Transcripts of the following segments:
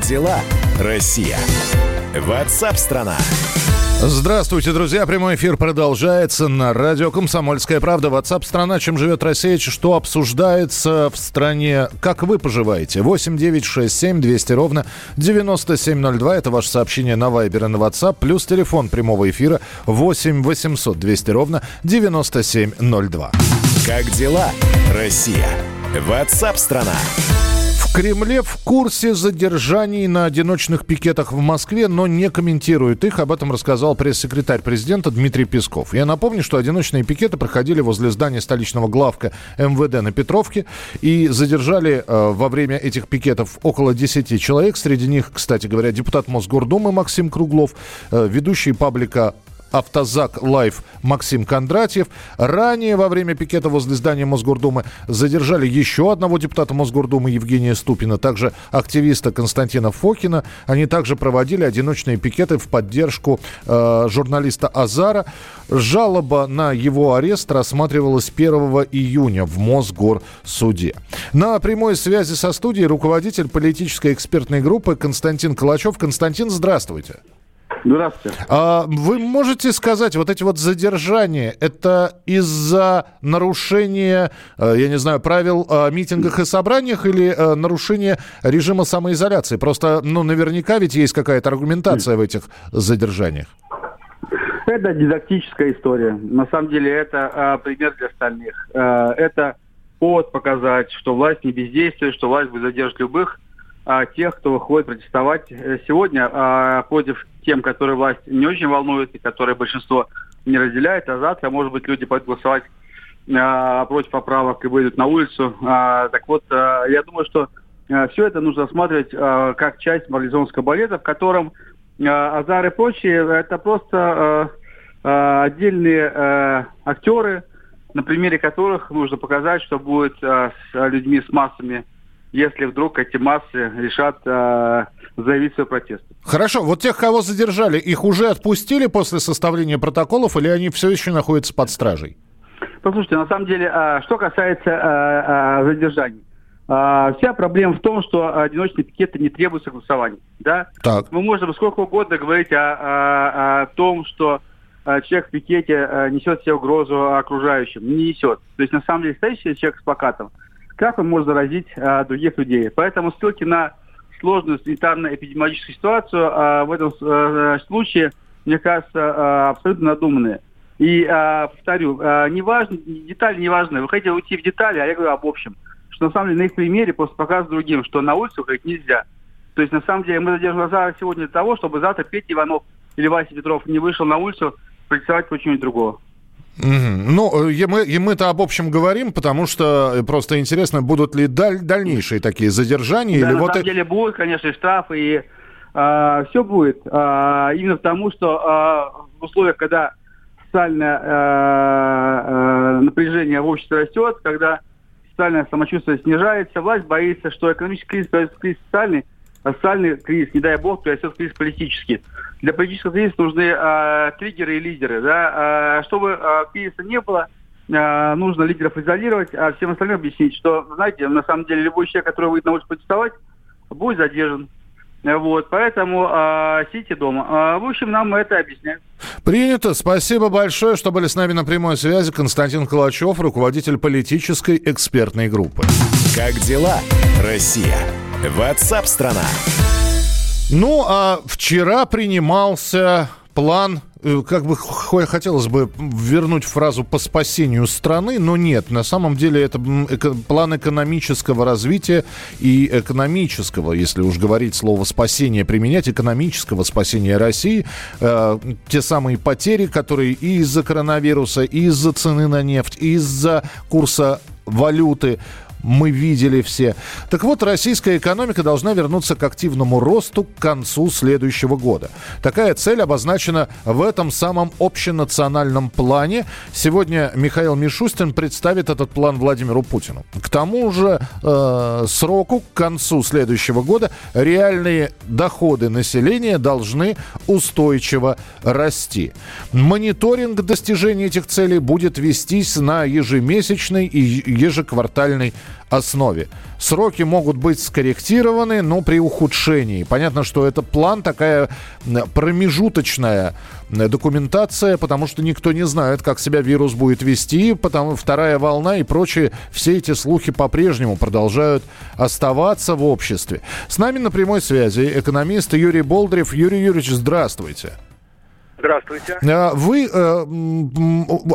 Как дела, Россия? Ватсап-страна! Здравствуйте, друзья. Прямой эфир продолжается на радио «Комсомольская правда». WhatsApp страна Чем живет Россия? Что обсуждается в стране? Как вы поживаете? 8 9 6 7 200 ровно 9702. Это ваше сообщение на Viber и на WhatsApp. Плюс телефон прямого эфира 8 800 200 ровно 9702. Как дела, Россия? WhatsApp страна в Кремле в курсе задержаний на одиночных пикетах в Москве, но не комментирует их. Об этом рассказал пресс-секретарь президента Дмитрий Песков. Я напомню, что одиночные пикеты проходили возле здания столичного главка МВД на Петровке и задержали э, во время этих пикетов около 10 человек. Среди них, кстати говоря, депутат Мосгордумы Максим Круглов, э, ведущий паблика Автозак Live Максим Кондратьев. Ранее во время пикета возле здания Мосгордумы задержали еще одного депутата Мосгордумы Евгения Ступина, также активиста Константина Фокина. Они также проводили одиночные пикеты в поддержку э, журналиста Азара. Жалоба на его арест рассматривалась 1 июня в Мосгорсуде. На прямой связи со студией руководитель политической экспертной группы Константин Калачев. Константин, здравствуйте. Здравствуйте. А, вы можете сказать, вот эти вот задержания, это из-за нарушения, э, я не знаю, правил о митингах и собраниях или э, нарушения режима самоизоляции? Просто, ну, наверняка ведь есть какая-то аргументация в этих задержаниях. Это дидактическая история. На самом деле это пример для остальных. Это повод показать, что власть не бездействует, что власть будет задерживать любых тех, кто выходит протестовать сегодня а, против тем, которые власть не очень волнует и которые большинство не разделяет, а завтра, может быть, люди пойдут голосовать а, против поправок и выйдут на улицу. А, так вот, а, я думаю, что а, все это нужно рассматривать а, как часть марлезонского балета, в котором а, Азар и прочие это просто а, а, отдельные а, актеры, на примере которых нужно показать, что будет а, с людьми, с массами если вдруг эти массы решат э, заявить свой протест. Хорошо, вот тех, кого задержали, их уже отпустили после составления протоколов или они все еще находятся под стражей? Послушайте, на самом деле, э, что касается э, э, задержаний, э, вся проблема в том, что одиночные пикеты не требуют согласования. Да? Так. Мы можем сколько угодно говорить о, о, о том, что человек в пикете несет себе угрозу окружающим. Не несет. То есть, на самом деле, стоящий человек с плакатом – как он может заразить а, других людей. Поэтому ссылки на сложную санитарно-эпидемиологическую ситуацию а, в этом а, случае, мне кажется, а, абсолютно надуманные. И а, повторю, а, не важно, детали не важны. Вы хотите уйти в детали, а я говорю об общем. Что на самом деле на их примере просто показывать другим, что на улицу ходить нельзя. То есть на самом деле мы задерживаем глаза сегодня для того, чтобы завтра Петя Иванов или Вася Петров не вышел на улицу протестовать против чего-нибудь Ну, и мы, и мы-то об общем говорим, потому что просто интересно, будут ли даль, дальнейшие такие задержания? Да, или на вот самом это... деле будут, конечно, и штрафы, и э, а, все будет. Э, именно потому, что э, в условиях, когда социальное э, э, напряжение в обществе растет, когда социальное самочувствие снижается, власть боится, что экономический кризис, кризис социальный, социальный кризис, не дай бог, перерастет в кризис политический. Для политического кризиса нужны э, триггеры и лидеры. Да? Э, чтобы э, кризиса не было, э, нужно лидеров изолировать, а всем остальным объяснить, что, знаете, на самом деле любой человек, который выйдет на улицу протестовать, будет задержан. Вот, поэтому э, сидите дома. Э, в общем, нам это объясняют. Принято. Спасибо большое, что были с нами на прямой связи. Константин Калачев, руководитель политической экспертной группы. Как дела, Россия? Ватсап-страна! Ну, а вчера принимался план э, как бы хотелось бы вернуть фразу по спасению страны, но нет. На самом деле это план экономического развития и экономического, если уж говорить слово спасение, применять экономического спасения России. Э, те самые потери, которые и из-за коронавируса, и из-за цены на нефть, и из-за курса валюты мы видели все. Так вот, российская экономика должна вернуться к активному росту к концу следующего года. Такая цель обозначена в этом самом общенациональном плане. Сегодня Михаил Мишустин представит этот план Владимиру Путину. К тому же э, сроку, к концу следующего года, реальные доходы населения должны устойчиво расти. Мониторинг достижения этих целей будет вестись на ежемесячной и ежеквартальной основе. Сроки могут быть скорректированы, но при ухудшении. Понятно, что это план такая промежуточная документация, потому что никто не знает, как себя вирус будет вести, потому вторая волна и прочие, все эти слухи по-прежнему продолжают оставаться в обществе. С нами на прямой связи экономист Юрий Болдырев. Юрий Юрьевич, здравствуйте. Здравствуйте. Э, вы э,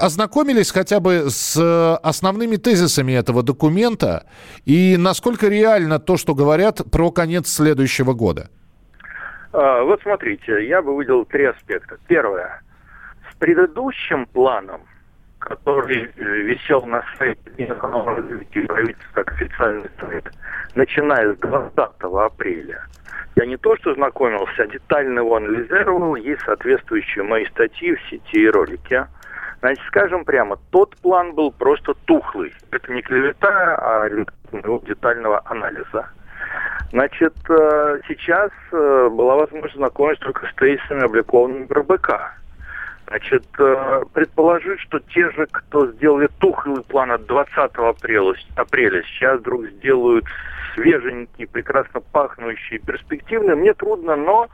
ознакомились хотя бы с основными тезисами этого документа и насколько реально то, что говорят про конец следующего года? Вот смотрите, я бы выделил три аспекта. Первое. С предыдущим планом, который э, висел на сайте Минэкономразвития правительства как официальный сайт, начиная с 20 апреля, я не то что знакомился, а детально его анализировал. Есть соответствующие мои статьи в сети и ролики. Значит, скажем прямо, тот план был просто тухлый. Это не клевета, а детального анализа. Значит, э, сейчас э, была возможность знакомиться только с тезисами, обликованными РБК. Значит, э, предположить, что те же, кто сделали тухлый план от 20 апреля, апреля сейчас вдруг сделают свеженький, прекрасно пахнущий, перспективный, мне трудно, но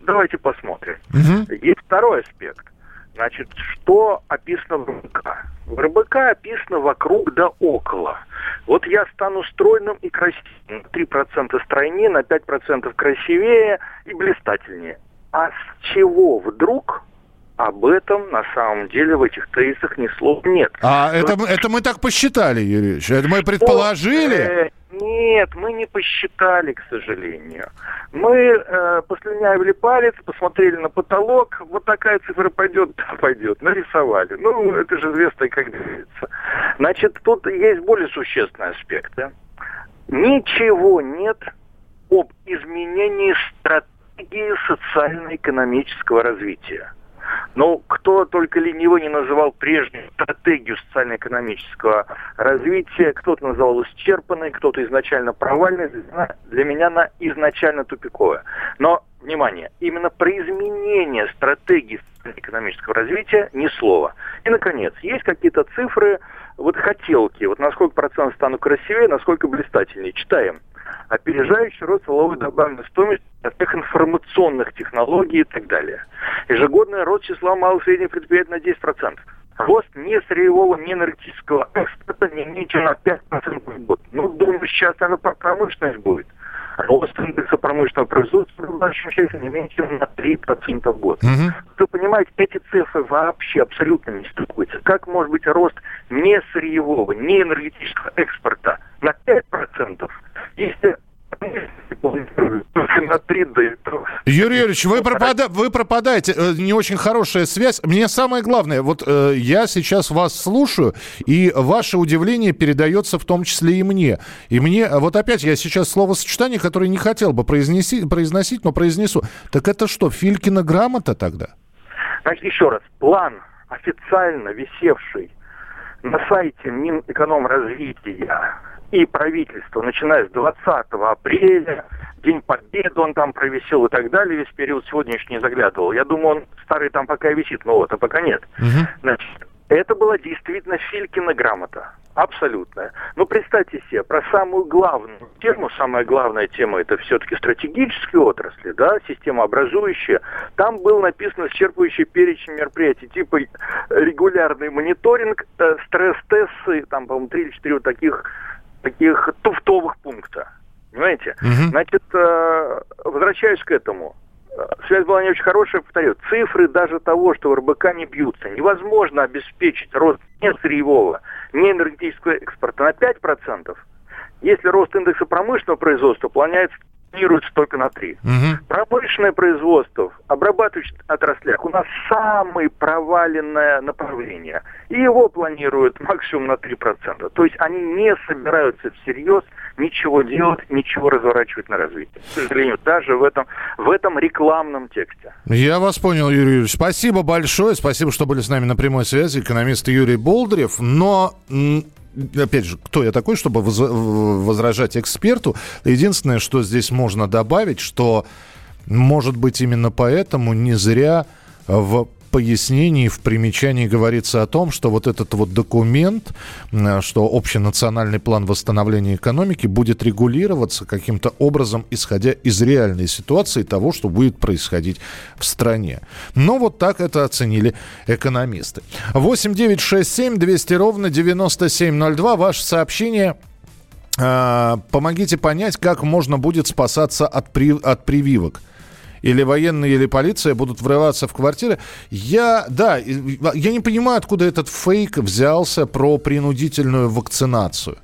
давайте посмотрим. Угу. Есть второй аспект. Значит, что описано в РБК? В РБК описано вокруг да около. Вот я стану стройным и красивым. 3% стройнее, на 5% красивее и блистательнее. А с чего вдруг об этом на самом деле в этих тезисах ни слова нет. А Но... это, это мы так посчитали, Юрий Ильич? Это мы предположили? Э, нет, мы не посчитали, к сожалению. Мы э, послюнявили палец, посмотрели на потолок, вот такая цифра пойдет, да, пойдет, нарисовали. Ну, это же известно, как говорится. Значит, тут есть более существенный аспект. Да? Ничего нет об изменении стратегии социально-экономического развития. Но кто только ленивый не называл прежнюю стратегию социально-экономического развития, кто-то называл исчерпанной, кто-то изначально провальной, для меня она изначально тупиковая. Но, внимание, именно про изменение стратегии социально-экономического развития ни слова. И, наконец, есть какие-то цифры, вот хотелки, вот на сколько процентов стану красивее, насколько блистательнее. Читаем опережающий рост валовой добавленной стоимости всех информационных технологий и так далее. Ежегодный рост числа малых и средних предприятий на 10%. Рост не сырьевого, не энергетического экспорта не меньше на 5% в год. Ну, думаю, сейчас она промышленность будет. Рост индекса промышленного производства в нашем части не меньше чем на 3% в год. Угу. Вы понимаете, эти цифры вообще абсолютно не стыкуются. Как может быть рост не сырьевого, не энергетического экспорта на 5%, если на 3 Юрий Юрьевич, вы, пропада... вы пропадаете. Э, не очень хорошая связь. Мне самое главное, вот э, я сейчас вас слушаю, и ваше удивление передается в том числе и мне. И мне, вот опять я сейчас словосочетание, которое не хотел бы произнести, произносить, но произнесу. Так это что, Филькина грамота тогда? Значит, еще раз. План официально висевший на сайте Минэкономразвития и правительство, начиная с 20 апреля, День Победы он там провисел и так далее, весь период сегодня еще не заглядывал. Я думаю, он старый там пока висит, но вот, а пока нет. Угу. Значит, это была действительно Филькина грамота. Абсолютно. Но представьте себе, про самую главную тему, самая главная тема это все-таки стратегические отрасли, да, системообразующие. Там был написан исчерпывающий перечень мероприятий, типа регулярный мониторинг, э, стресс-тесты, там, по-моему, три или четыре вот таких таких туфтовых пункта. Понимаете? Угу. Значит, э, возвращаюсь к этому. Связь была не очень хорошая, повторю. Цифры даже того, что в РБК не бьются. Невозможно обеспечить рост не сырьевого, не энергетического экспорта на 5%, если рост индекса промышленного производства планируется планируется только на 3. Угу. Промышленное производство, обрабатывающих отраслях у нас самое проваленное направление. И его планируют максимум на 3%. То есть они не собираются всерьез ничего делать, ничего разворачивать на развитие. К сожалению, даже в этом, в этом рекламном тексте. Я вас понял, Юрий Юрьевич. Спасибо большое. Спасибо, что были с нами на прямой связи. Экономист Юрий Болдырев. Но опять же, кто я такой, чтобы возражать эксперту. Единственное, что здесь можно добавить, что, может быть, именно поэтому не зря в пояснении, в примечании говорится о том, что вот этот вот документ, что общенациональный план восстановления экономики будет регулироваться каким-то образом, исходя из реальной ситуации того, что будет происходить в стране. Но вот так это оценили экономисты. 8 9 6 7 200 ровно 9702. Ваше сообщение а, помогите понять, как можно будет спасаться от, при, от прививок. Или военные, или полиция будут врываться в квартиры. Я, да, я не понимаю, откуда этот фейк взялся про принудительную вакцинацию.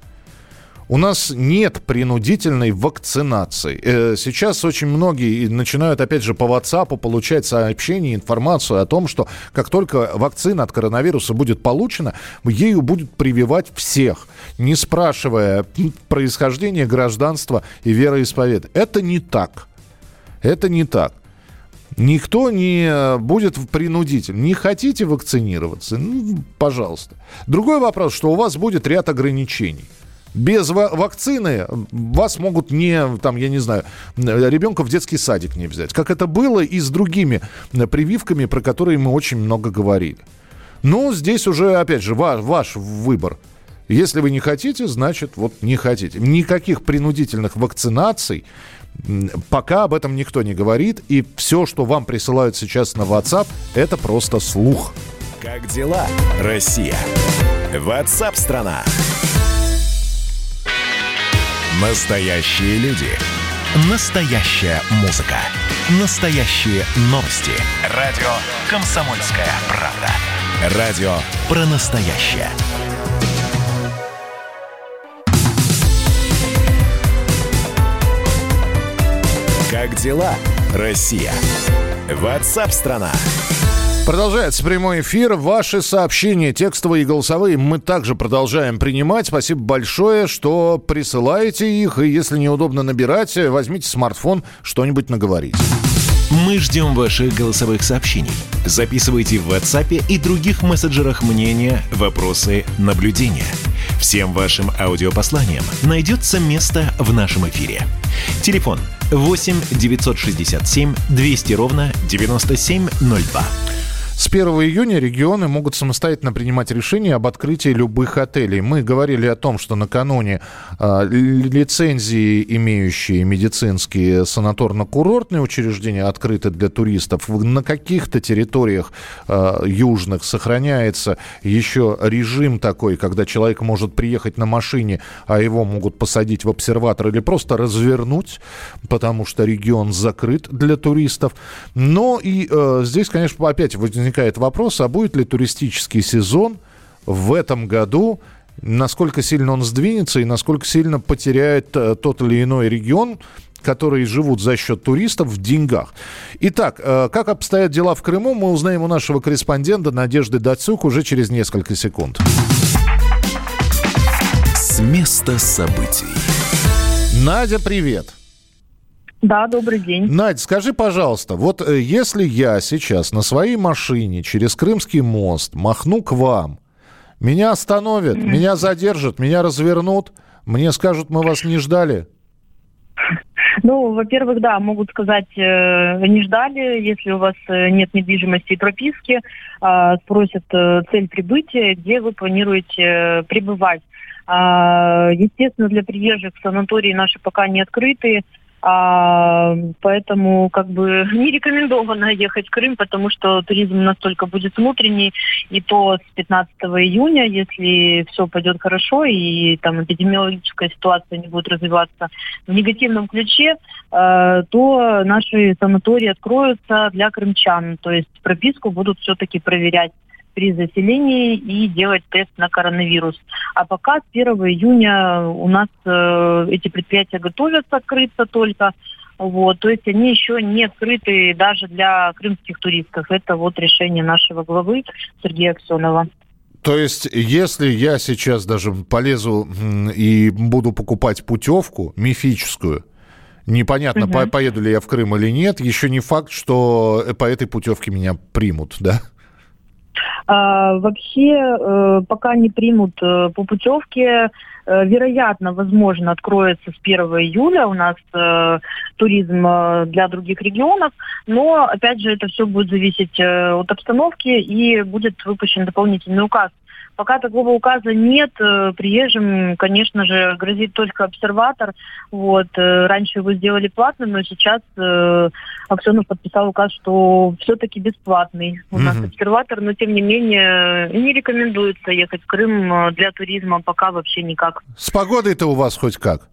У нас нет принудительной вакцинации. Э, сейчас очень многие начинают, опять же, по WhatsApp получать сообщения, информацию о том, что как только вакцина от коронавируса будет получена, ею будут прививать всех, не спрашивая происхождения, гражданства и вероисповедания. Это не так. Это не так. Никто не будет принудитель. Не хотите вакцинироваться? Ну, пожалуйста. Другой вопрос, что у вас будет ряд ограничений – без вакцины вас могут не, там, я не знаю, ребенка в детский садик не взять. Как это было и с другими прививками, про которые мы очень много говорили. Ну, здесь уже, опять же, ваш, ваш выбор. Если вы не хотите, значит, вот не хотите. Никаких принудительных вакцинаций пока об этом никто не говорит. И все, что вам присылают сейчас на WhatsApp, это просто слух. Как дела, Россия? WhatsApp-страна! Настоящие люди. Настоящая музыка. Настоящие новости. Радио «Комсомольская правда». Радио про настоящее. Как дела, Россия? Ватсап-страна! страна Продолжается прямой эфир. Ваши сообщения, текстовые и голосовые, мы также продолжаем принимать. Спасибо большое, что присылаете их. И если неудобно набирать, возьмите смартфон, что-нибудь наговорить. Мы ждем ваших голосовых сообщений. Записывайте в WhatsApp и других мессенджерах мнения, вопросы, наблюдения. Всем вашим аудиопосланиям найдется место в нашем эфире. Телефон 8 967 200 ровно 9702. С 1 июня регионы могут самостоятельно принимать решения об открытии любых отелей. Мы говорили о том, что накануне э, лицензии, имеющие медицинские санаторно-курортные учреждения, открыты для туристов. На каких-то территориях э, южных сохраняется еще режим такой, когда человек может приехать на машине, а его могут посадить в обсерватор или просто развернуть, потому что регион закрыт для туристов. Но и э, здесь, конечно, опять возникает возникает вопрос, а будет ли туристический сезон в этом году, насколько сильно он сдвинется и насколько сильно потеряет э, тот или иной регион, которые живут за счет туристов в деньгах. Итак, э, как обстоят дела в Крыму, мы узнаем у нашего корреспондента Надежды Дацюк уже через несколько секунд. С места событий. Надя, привет. Да, добрый день. Надь, скажи, пожалуйста, вот э, если я сейчас на своей машине через Крымский мост махну к вам, меня остановят, mm-hmm. меня задержат, меня развернут, мне скажут, мы вас не ждали? Ну, во-первых, да, могут сказать, э, не ждали, если у вас э, нет недвижимости и прописки, э, спросят э, цель прибытия, где вы планируете э, пребывать. Э, естественно, для приезжих санатории наши пока не открыты, а, поэтому как бы не рекомендовано ехать в Крым, потому что туризм настолько будет внутренний, и то с 15 июня, если все пойдет хорошо и там эпидемиологическая ситуация не будет развиваться в негативном ключе, э, то наши санатории откроются для крымчан, то есть прописку будут все-таки проверять при заселении и делать тест на коронавирус. А пока с 1 июня у нас э, эти предприятия готовятся открыться только. Вот, то есть они еще не открыты даже для крымских туристов. Это вот решение нашего главы Сергея Аксенова. То есть, если я сейчас даже полезу и буду покупать путевку мифическую, непонятно, угу. поеду ли я в Крым или нет, еще не факт, что по этой путевке меня примут, да? А, вообще, э, пока не примут э, по путевке, э, вероятно, возможно, откроется с 1 июля у нас э, туризм э, для других регионов, но, опять же, это все будет зависеть э, от обстановки и будет выпущен дополнительный указ Пока такого указа нет, э, приезжим, конечно же, грозит только обсерватор. Вот. Э, раньше его сделали платным, но сейчас э, Аксенов подписал указ, что все-таки бесплатный у нас угу. обсерватор, но тем не менее не рекомендуется ехать в Крым для туризма пока вообще никак. С погодой-то у вас хоть как?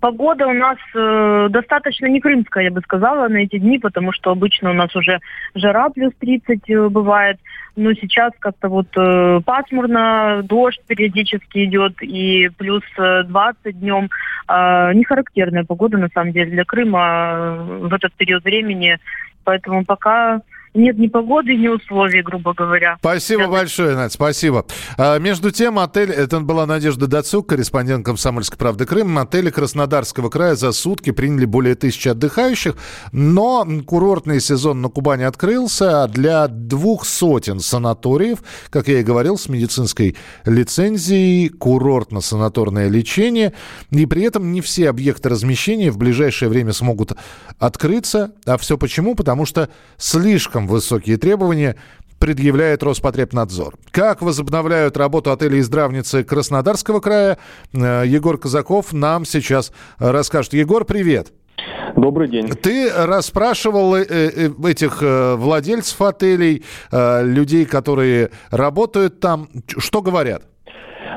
Погода у нас э, достаточно не крымская, я бы сказала, на эти дни, потому что обычно у нас уже жара плюс 30 э, бывает. Но сейчас как-то вот э, пасмурно, дождь периодически идет, и плюс 20 э, днем. Э, не характерная погода, на самом деле, для Крыма э, в этот период времени. Поэтому пока нет ни погоды, ни условий, грубо говоря. Спасибо это... большое, Надь, спасибо. А, между тем, отель, это была Надежда Дацук, корреспондент «Комсомольской правды Крым», отели Краснодарского края за сутки приняли более тысячи отдыхающих, но курортный сезон на Кубани открылся для двух сотен санаториев, как я и говорил, с медицинской лицензией, курортно-санаторное лечение, и при этом не все объекты размещения в ближайшее время смогут открыться. А все почему? Потому что слишком слишком высокие требования предъявляет Роспотребнадзор. Как возобновляют работу отелей и здравницы Краснодарского края, э, Егор Казаков нам сейчас расскажет. Егор, привет. Добрый день. Ты расспрашивал э, э, этих владельцев отелей, людей, которые работают там. Что говорят?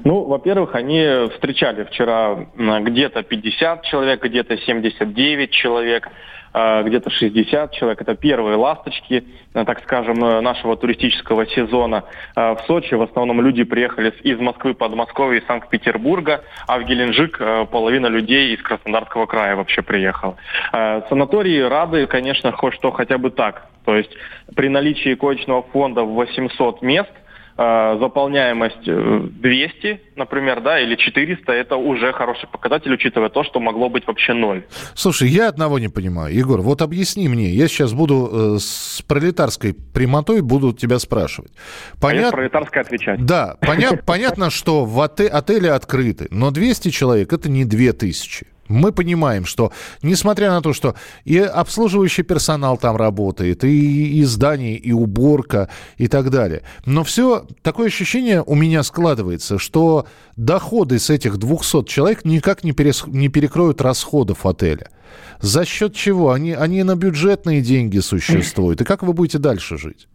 Ну, во-первых, они встречали вчера где-то 50 человек, где-то 79 человек. Э, где-то 60 человек. Это первые ласточки, э, так скажем, э, нашего туристического сезона. В Сочи в основном люди приехали из Москвы, Подмосковья и Санкт-Петербурга, а в Геленджик половина людей из Краснодарского края вообще приехала. Санатории рады, конечно, хоть что хотя бы так. То есть при наличии коечного фонда в 800 мест – Э, заполняемость 200, э, например, да, или 400, это уже хороший показатель, учитывая то, что могло быть вообще ноль. Слушай, я одного не понимаю. Егор, вот объясни мне, я сейчас буду э, с пролетарской прямотой буду тебя спрашивать. Понят... А пролетарской отвечать. Да, понят... понятно, что в отели открыты, но 200 человек это не 2000. Мы понимаем, что несмотря на то, что и обслуживающий персонал там работает, и, и здание, и уборка, и так далее, но все такое ощущение у меня складывается, что доходы с этих 200 человек никак не, перес, не перекроют расходов отеля. За счет чего? Они, они на бюджетные деньги существуют. И как вы будете дальше жить?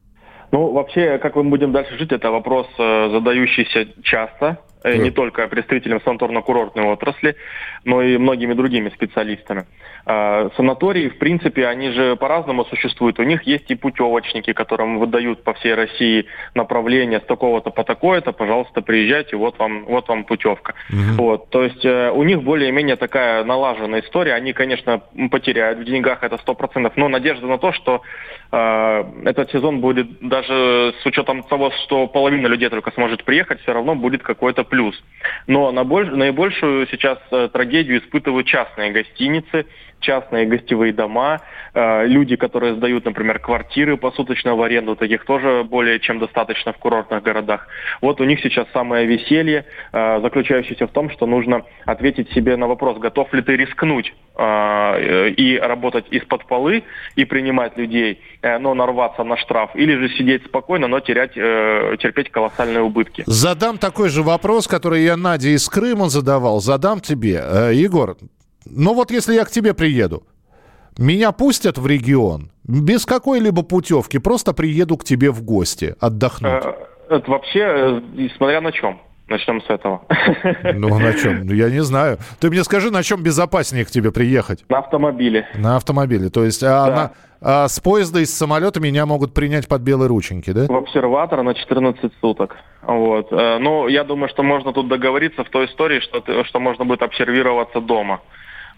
Ну, вообще, как мы будем дальше жить, это вопрос, э, задающийся часто Э, не только представителям санаторно-курортной отрасли, но и многими другими специалистами. А, санатории, в принципе, они же по-разному существуют. У них есть и путевочники, которым выдают по всей России направление с такого-то по такое-то, пожалуйста, приезжайте, вот вам, вот вам путевка. Угу. Вот, то есть э, у них более-менее такая налаженная история. Они, конечно, потеряют в деньгах это 100%, но надежда на то, что э, этот сезон будет даже с учетом того, что половина людей только сможет приехать, все равно будет какой-то плюс. Но на больш... наибольшую сейчас э, трагедию испытывают частные гостиницы, частные гостевые дома, э, люди, которые сдают, например, квартиры посуточно в аренду, таких тоже более чем достаточно в курортных городах. Вот у них сейчас самое веселье, э, заключающееся в том, что нужно ответить себе на вопрос, готов ли ты рискнуть э, и работать из-под полы и принимать людей, но нарваться на штраф, или же сидеть спокойно, но терять, терпеть колоссальные убытки. Задам такой же вопрос, который я Наде из Крыма задавал, задам тебе. Егор, ну вот если я к тебе приеду, меня пустят в регион без какой-либо путевки, просто приеду к тебе в гости отдохнуть. Э, это вообще, э, смотря на чем. Начнем с этого. Ну, на чем? Ну, я не знаю. Ты мне скажи, на чем безопаснее к тебе приехать? На автомобиле. На автомобиле. То есть а, да. на, а с поезда и с самолета меня могут принять под белые рученьки, да? В обсерватор на 14 суток. Вот. Э, ну, я думаю, что можно тут договориться в той истории, что, что можно будет обсервироваться дома.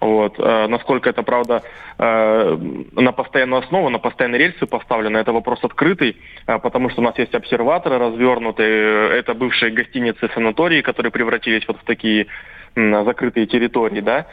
Вот. Э, насколько это, правда, э, на постоянную основу, на постоянные рельсы поставлено, это вопрос открытый, э, потому что у нас есть обсерваторы развернутые, это бывшие гостиницы, санатории, которые превратились вот в такие закрытые территории, да.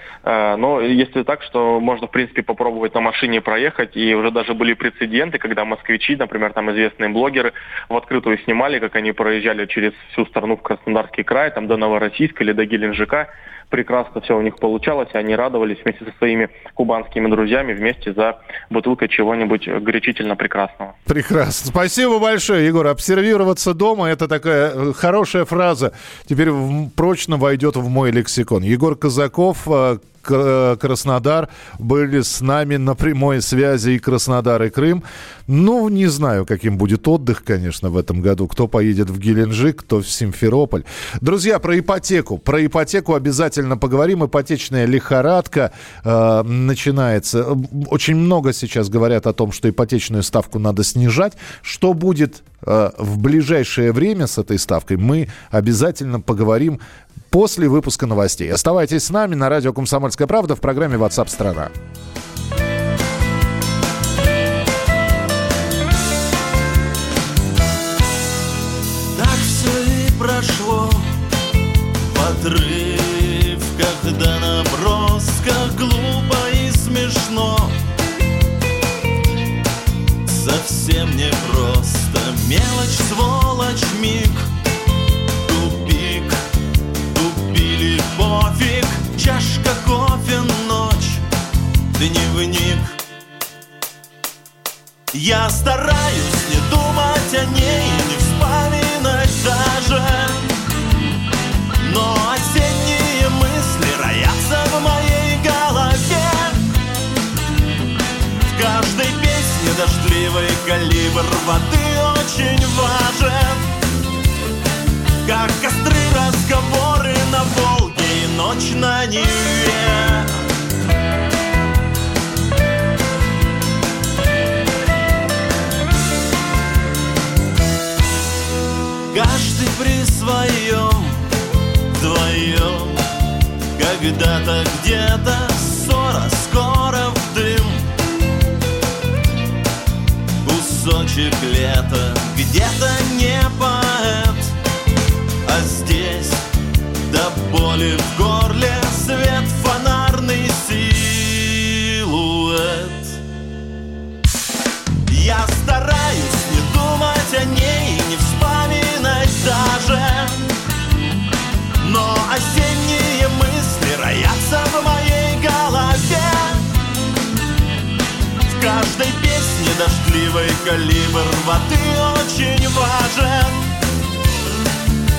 Но если так, что можно, в принципе, попробовать на машине проехать, и уже даже были прецеденты, когда москвичи, например, там известные блогеры в открытую снимали, как они проезжали через всю страну в Краснодарский край, там до Новороссийска или до Геленджика, прекрасно все у них получалось, и они радовались вместе со своими кубанскими друзьями вместе за бутылкой чего-нибудь горячительно прекрасного. Прекрасно. Спасибо большое, Егор. Обсервироваться дома – это такая э, хорошая фраза. Теперь прочно войдет в мой лексикон. Егор Казаков, э, Краснодар были с нами на прямой связи и Краснодар, и Крым. Ну, не знаю, каким будет отдых, конечно, в этом году. Кто поедет в Геленджик, кто в Симферополь. Друзья, про ипотеку. Про ипотеку обязательно поговорим. Ипотечная лихорадка э, начинается. Очень много сейчас говорят о том, что ипотечную ставку надо снижать. Что будет э, в ближайшее время с этой ставкой, мы обязательно поговорим после выпуска новостей. Оставайтесь с нами на радио «Комсомольская правда» в программе WhatsApp страна Так все и прошло в отрывках да набросках Глупо и смешно. Совсем не просто Мелочь, сволочь, миг чашка кофе, ночь, дневник. Я стараюсь не думать о ней, не вспоминать даже. Но осенние мысли роятся в моей голове. В каждой песне дождливый калибр воды очень важен. Как костры ночь на Неве. Каждый при своем, вдвоем Когда-то где-то ссора, скоро в дым Кусочек лета, где-то не поэт А здесь до боли в горле свет фонарный силуэт. Я стараюсь не думать о ней, не вспоминать даже. Но осенние мысли роятся в моей голове. В каждой песне дождливый калибр воды очень важен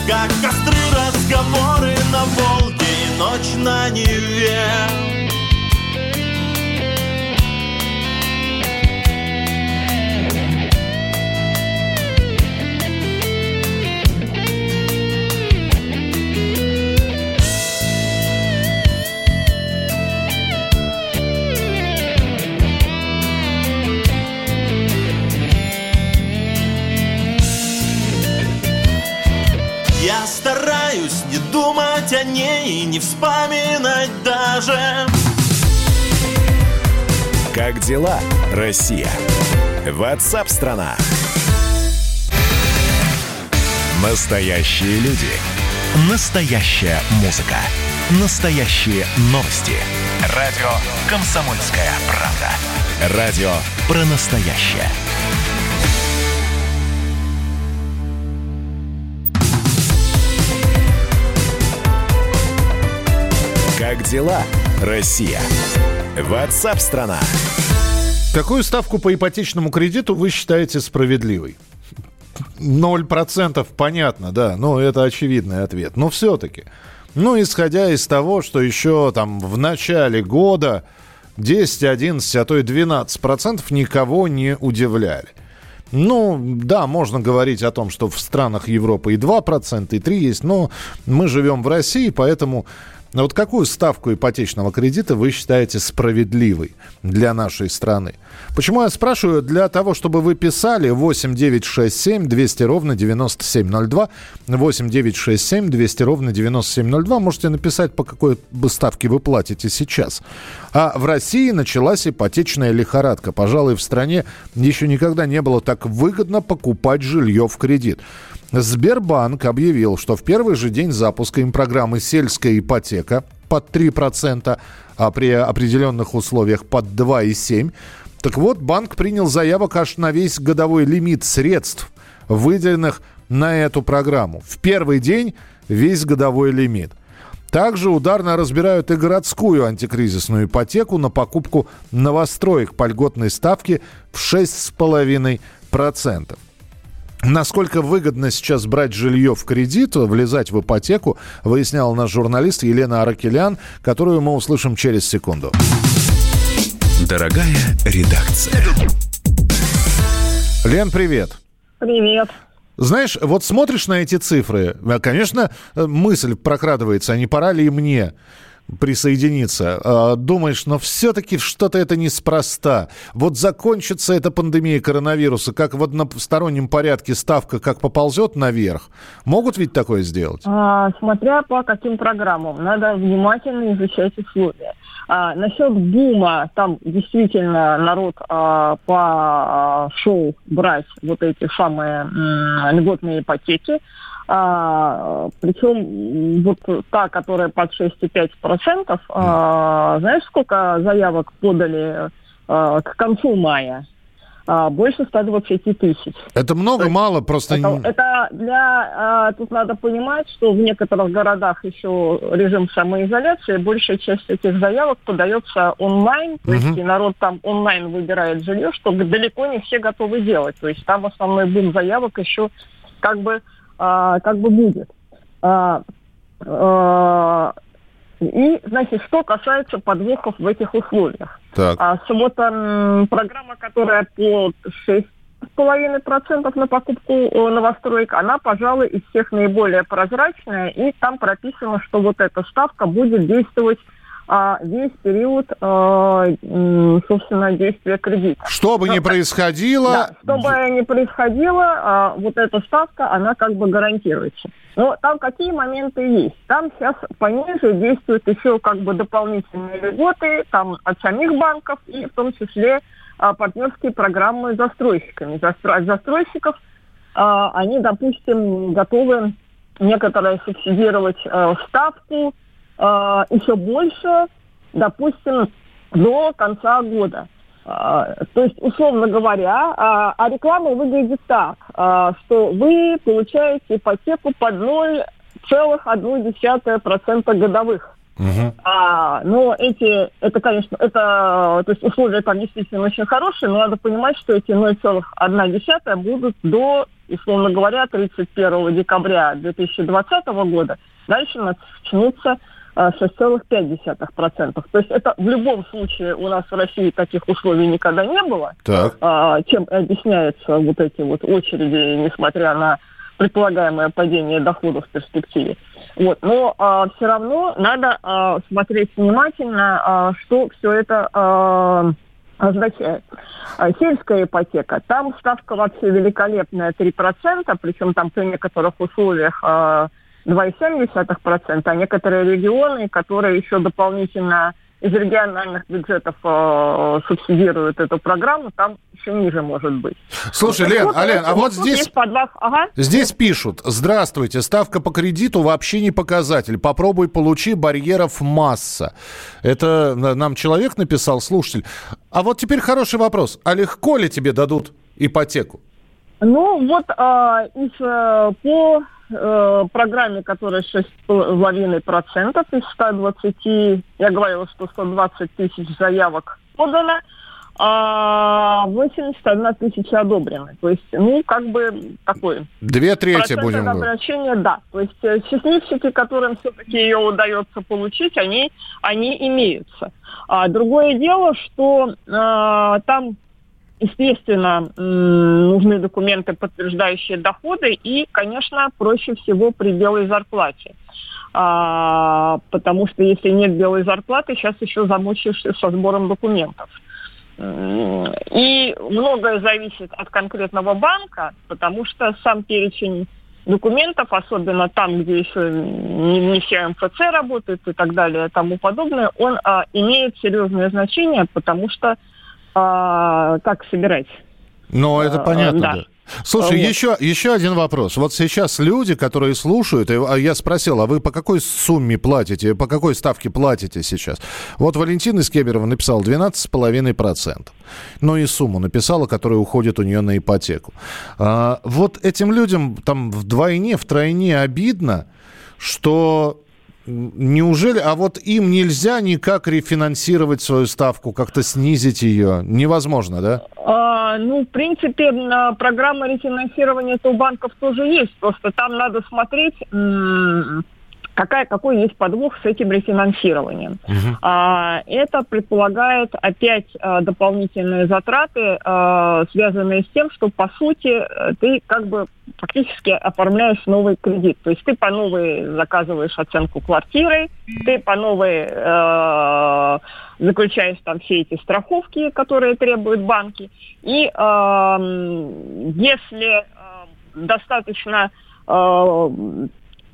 как костры разговоры на Волге и ночь на Неве и не вспоминать даже. Как дела, Россия? Ватсап-страна! Настоящие люди. Настоящая музыка. Настоящие новости. Радио «Комсомольская правда». Радио про настоящее. Как дела, Россия? Ватсап-страна! Какую ставку по ипотечному кредиту вы считаете справедливой? 0% понятно, да, ну это очевидный ответ. Но все-таки, ну исходя из того, что еще там в начале года 10, 11, а то и 12% никого не удивляли. Ну, да, можно говорить о том, что в странах Европы и 2%, и 3% есть, но мы живем в России, поэтому но вот какую ставку ипотечного кредита вы считаете справедливой для нашей страны? Почему я спрашиваю? Для того, чтобы вы писали 8 9 6 7 200 ровно 9702. 8 9 6 7 200 ровно 9702. Можете написать, по какой бы ставке вы платите сейчас. А в России началась ипотечная лихорадка. Пожалуй, в стране еще никогда не было так выгодно покупать жилье в кредит. Сбербанк объявил, что в первый же день запуска им программы «Сельская ипотека» под 3%, а при определенных условиях под 2,7%. Так вот, банк принял заявок аж на весь годовой лимит средств, выделенных на эту программу. В первый день весь годовой лимит. Также ударно разбирают и городскую антикризисную ипотеку на покупку новостроек по льготной ставке в 6,5%. Насколько выгодно сейчас брать жилье в кредит, влезать в ипотеку, выяснял наш журналист Елена Аракелян, которую мы услышим через секунду. Дорогая редакция. Лен, привет. Привет. Знаешь, вот смотришь на эти цифры, э, конечно, э, мысль прокрадывается, а не пора ли мне присоединиться. А, думаешь, но все-таки что-то это неспроста. Вот закончится эта пандемия коронавируса, как в одностороннем порядке ставка как поползет наверх. Могут ведь такое сделать? А, смотря по каким программам. Надо внимательно изучать условия. А, насчет бума, там действительно народ а, пошел брать вот эти самые м, льготные ипотеки. А, причем вот та, которая под 6,5%, а, знаешь, сколько заявок подали а, к концу мая? А, больше 120 тысяч. Это много, есть, мало, просто... Это, это для... А, тут надо понимать, что в некоторых городах еще режим самоизоляции, большая часть этих заявок подается онлайн, то угу. есть и народ там онлайн выбирает жилье, что далеко не все готовы делать. То есть там основной бум заявок еще как бы а, как бы будет. А, а, и, значит, что касается подвохов в этих условиях. Так. А, вот а, программа, которая по 6,5% на покупку э, новостроек, она, пожалуй, из всех наиболее прозрачная, и там прописано, что вот эта ставка будет действовать а, весь период, а, собственно, действия кредита. Что бы ни происходило... Да, что бы ни происходило, а, вот эта ставка, она как бы гарантируется. Но там какие моменты есть? Там сейчас пониже действуют еще как бы дополнительные льготы там от самих банков и в том числе а, партнерские программы с застройщиками. Застро... Застройщиков а, они, допустим, готовы некоторые субсидировать ставку, э, еще больше, допустим, до конца года. Э, то есть, условно говоря, э, а реклама выглядит так, что вы получаете ипотеку под 0,1% годовых. Uh-huh. А, но эти, это, конечно, это, то есть условия там действительно очень хорошие, но надо понимать, что эти 0,1 будут до, условно говоря, 31 декабря 2020 года. Дальше начнутся 6,5%. То есть это в любом случае у нас в России таких условий никогда не было. Так. А, чем объясняются вот эти вот очереди, несмотря на предполагаемое падение доходов в перспективе. Вот. Но а, все равно надо а, смотреть внимательно, а, что все это а, означает. А, сельская ипотека, там ставка вообще великолепная 3%, причем там при некоторых условиях а, 2,7%, а некоторые регионы, которые еще дополнительно из региональных бюджетов э, субсидируют эту программу, там еще ниже может быть. Слушай, Лен, вот, Ален, а вот здесь, ага. здесь пишут, здравствуйте, ставка по кредиту вообще не показатель, попробуй получи, барьеров масса. Это нам человек написал, слушатель. А вот теперь хороший вопрос, а легко ли тебе дадут ипотеку? Ну вот э, из, э, по э, программе, которая 6,5% из 120, я говорила, что 120 тысяч заявок подано, а 81 тысяча одобрены. То есть, ну, как бы такой... Две трети будем обращения, да. То есть э, счастливчики, которым все-таки ее удается получить, они, они имеются. А другое дело, что э, там Естественно, нужны документы, подтверждающие доходы, и, конечно, проще всего при белой зарплате. А, потому что если нет белой зарплаты, сейчас еще замучаешься со сбором документов. И многое зависит от конкретного банка, потому что сам перечень документов, особенно там, где еще не, не все МФЦ работают и так далее и тому подобное, он а, имеет серьезное значение, потому что а, как собирать. Ну, это а, понятно, да. Слушай, вот. еще, еще один вопрос. Вот сейчас люди, которые слушают, а я спросил, а вы по какой сумме платите, по какой ставке платите сейчас? Вот Валентина из Кемерово написал 12,5%. Ну и сумму написала, которая уходит у нее на ипотеку. А, вот этим людям там вдвойне, втройне обидно, что Неужели, а вот им нельзя никак рефинансировать свою ставку, как-то снизить ее? Невозможно, да? А, ну, в принципе, программа рефинансирования у банков тоже есть. Просто там надо смотреть, какая, какой есть подвох с этим рефинансированием. Угу. А, это предполагает опять а, дополнительные затраты, а, связанные с тем, что по сути ты как бы фактически оформляешь новый кредит. То есть ты по новой заказываешь оценку квартиры, ты по новой э, заключаешь там все эти страховки, которые требуют банки. И э, если э, достаточно э,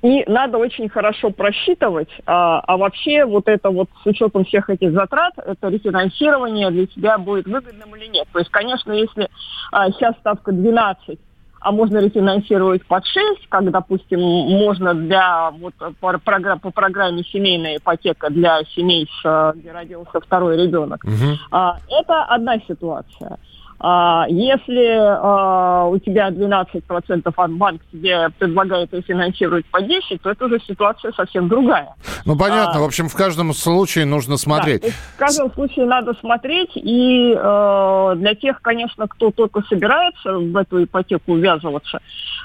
и надо очень хорошо просчитывать, а, а вообще вот это вот с учетом всех этих затрат, это рефинансирование для тебя будет выгодным или нет. То есть, конечно, если а, сейчас ставка 12, а можно рефинансировать под 6, как, допустим, можно для вот, по, по программе семейная ипотека для семей, с, где родился второй ребенок. Угу. А, это одна ситуация. А, если а, у тебя 12% от банка тебе предлагает рефинансировать по 10, то это уже ситуация совсем другая. Ну, понятно. А, в общем, в каждом случае нужно смотреть. Да, в каждом случае надо смотреть. И э, для тех, конечно, кто только собирается в эту ипотеку ввязываться,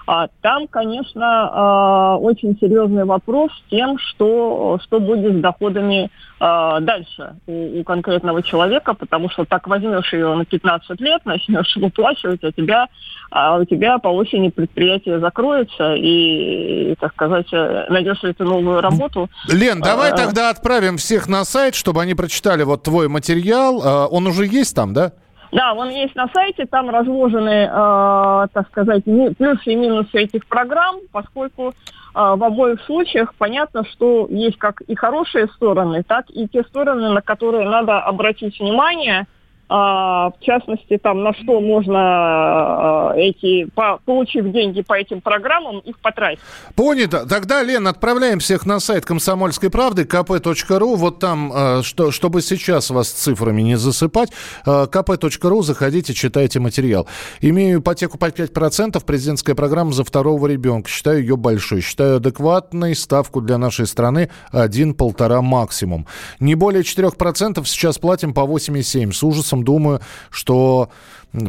а, там, конечно, э, очень серьезный вопрос с тем, что, что будет с доходами э, дальше у, у конкретного человека, потому что так возьмешь ее на 15 лет, начнешь выплачивать, а тебя, а у тебя по осени предприятие закроется, и, так сказать, найдешь ли ты новую работу. Лен, давай а, тогда отправим всех на сайт, чтобы они прочитали вот твой материал. А, он уже есть там, да? Да, он есть на сайте, там разложены, э, так сказать, плюсы и минусы этих программ, поскольку э, в обоих случаях понятно, что есть как и хорошие стороны, так и те стороны, на которые надо обратить внимание – а, в частности, там, на что можно а, эти, по, получив деньги по этим программам, их потратить. Понято. Тогда, Лен, отправляем всех на сайт комсомольской правды, kp.ru. Вот там, а, что, чтобы сейчас вас цифрами не засыпать, kp.ru, заходите, читайте материал. Имею ипотеку по 5%, президентская программа за второго ребенка. Считаю ее большой. Считаю адекватной ставку для нашей страны 1-1,5 максимум. Не более 4% сейчас платим по 8,7. С ужасом вопросом думаю, что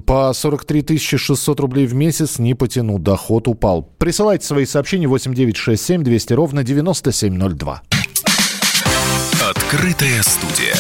по 43 600 рублей в месяц не потяну, доход упал. Присылайте свои сообщения 8967 200 ровно 9702. Открытая студия.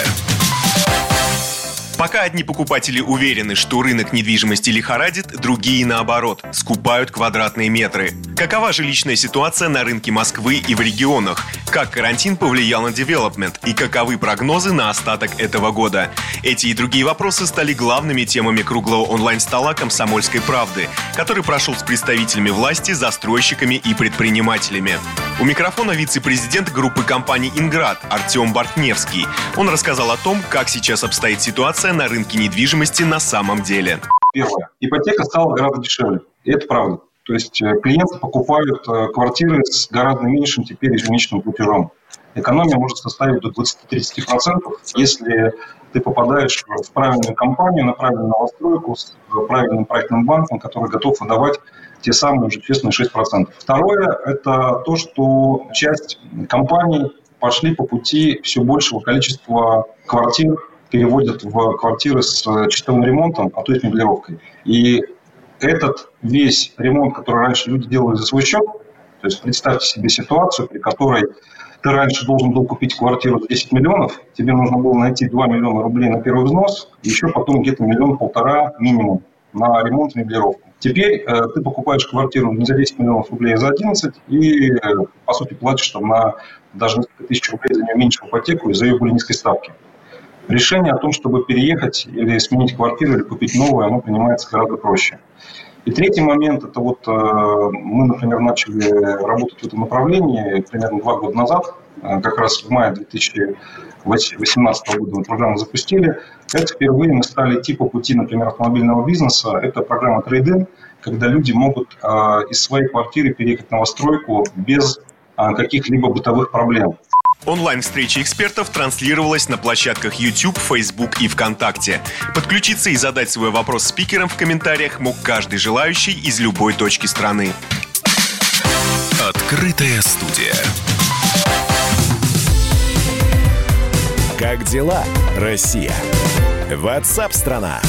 Пока одни покупатели уверены, что рынок недвижимости лихорадит, другие, наоборот, скупают квадратные метры. Какова жилищная ситуация на рынке Москвы и в регионах? Как карантин повлиял на девелопмент? И каковы прогнозы на остаток этого года? Эти и другие вопросы стали главными темами круглого онлайн-стола «Комсомольской правды», который прошел с представителями власти, застройщиками и предпринимателями. У микрофона вице-президент группы компаний «Инград» Артем Бартневский. Он рассказал о том, как сейчас обстоит ситуация на рынке недвижимости на самом деле? Первое. Ипотека стала гораздо дешевле. И это правда. То есть э, клиенты покупают э, квартиры с гораздо меньшим теперь ежемесячным платежом. Экономия может составить до 20-30%, если ты попадаешь в правильную компанию, на правильную новостройку с правильным проектным банком, который готов выдавать те самые уже честные 6%. Второе – это то, что часть компаний пошли по пути все большего количества квартир переводят в квартиры с э, чистым ремонтом, а то с меблировкой. И этот весь ремонт, который раньше люди делали за свой счет, то есть представьте себе ситуацию, при которой ты раньше должен был купить квартиру за 10 миллионов, тебе нужно было найти 2 миллиона рублей на первый взнос, еще потом где-то миллион-полтора минимум на ремонт и меблировку. Теперь э, ты покупаешь квартиру не за 10 миллионов рублей, а за 11, и, э, по сути, платишь там на даже несколько тысяч рублей за нее меньше ипотеку из-за ее более низкой ставки решение о том, чтобы переехать или сменить квартиру или купить новую, оно принимается гораздо проще. И третий момент, это вот э, мы, например, начали работать в этом направлении примерно два года назад, э, как раз в мае 2018 года мы программу запустили. Это впервые мы стали идти по пути, например, автомобильного бизнеса. Это программа трейдинг, когда люди могут а, из своей квартиры переехать в новостройку без каких-либо бытовых проблем. Онлайн-встреча экспертов транслировалась на площадках YouTube, Facebook и ВКонтакте. Подключиться и задать свой вопрос спикерам в комментариях мог каждый желающий из любой точки страны. Открытая студия. Как дела, Россия? Ватсап-страна!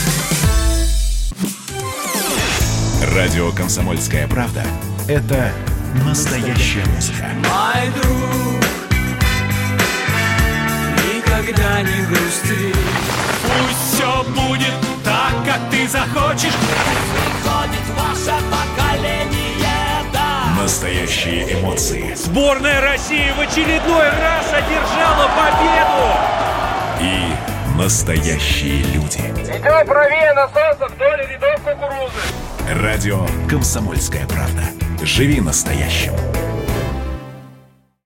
Радио «Комсомольская правда» — это настоящая музыка. Мой друг, никогда не грусти. Пусть все будет так, как ты захочешь. Приходит ваше поколение, да. Настоящие эмоции Сборная России в очередной раз одержала победу! и настоящие люди. Идем правее насоса вдоль рядов кукурузы. Радио «Комсомольская правда». Живи настоящим.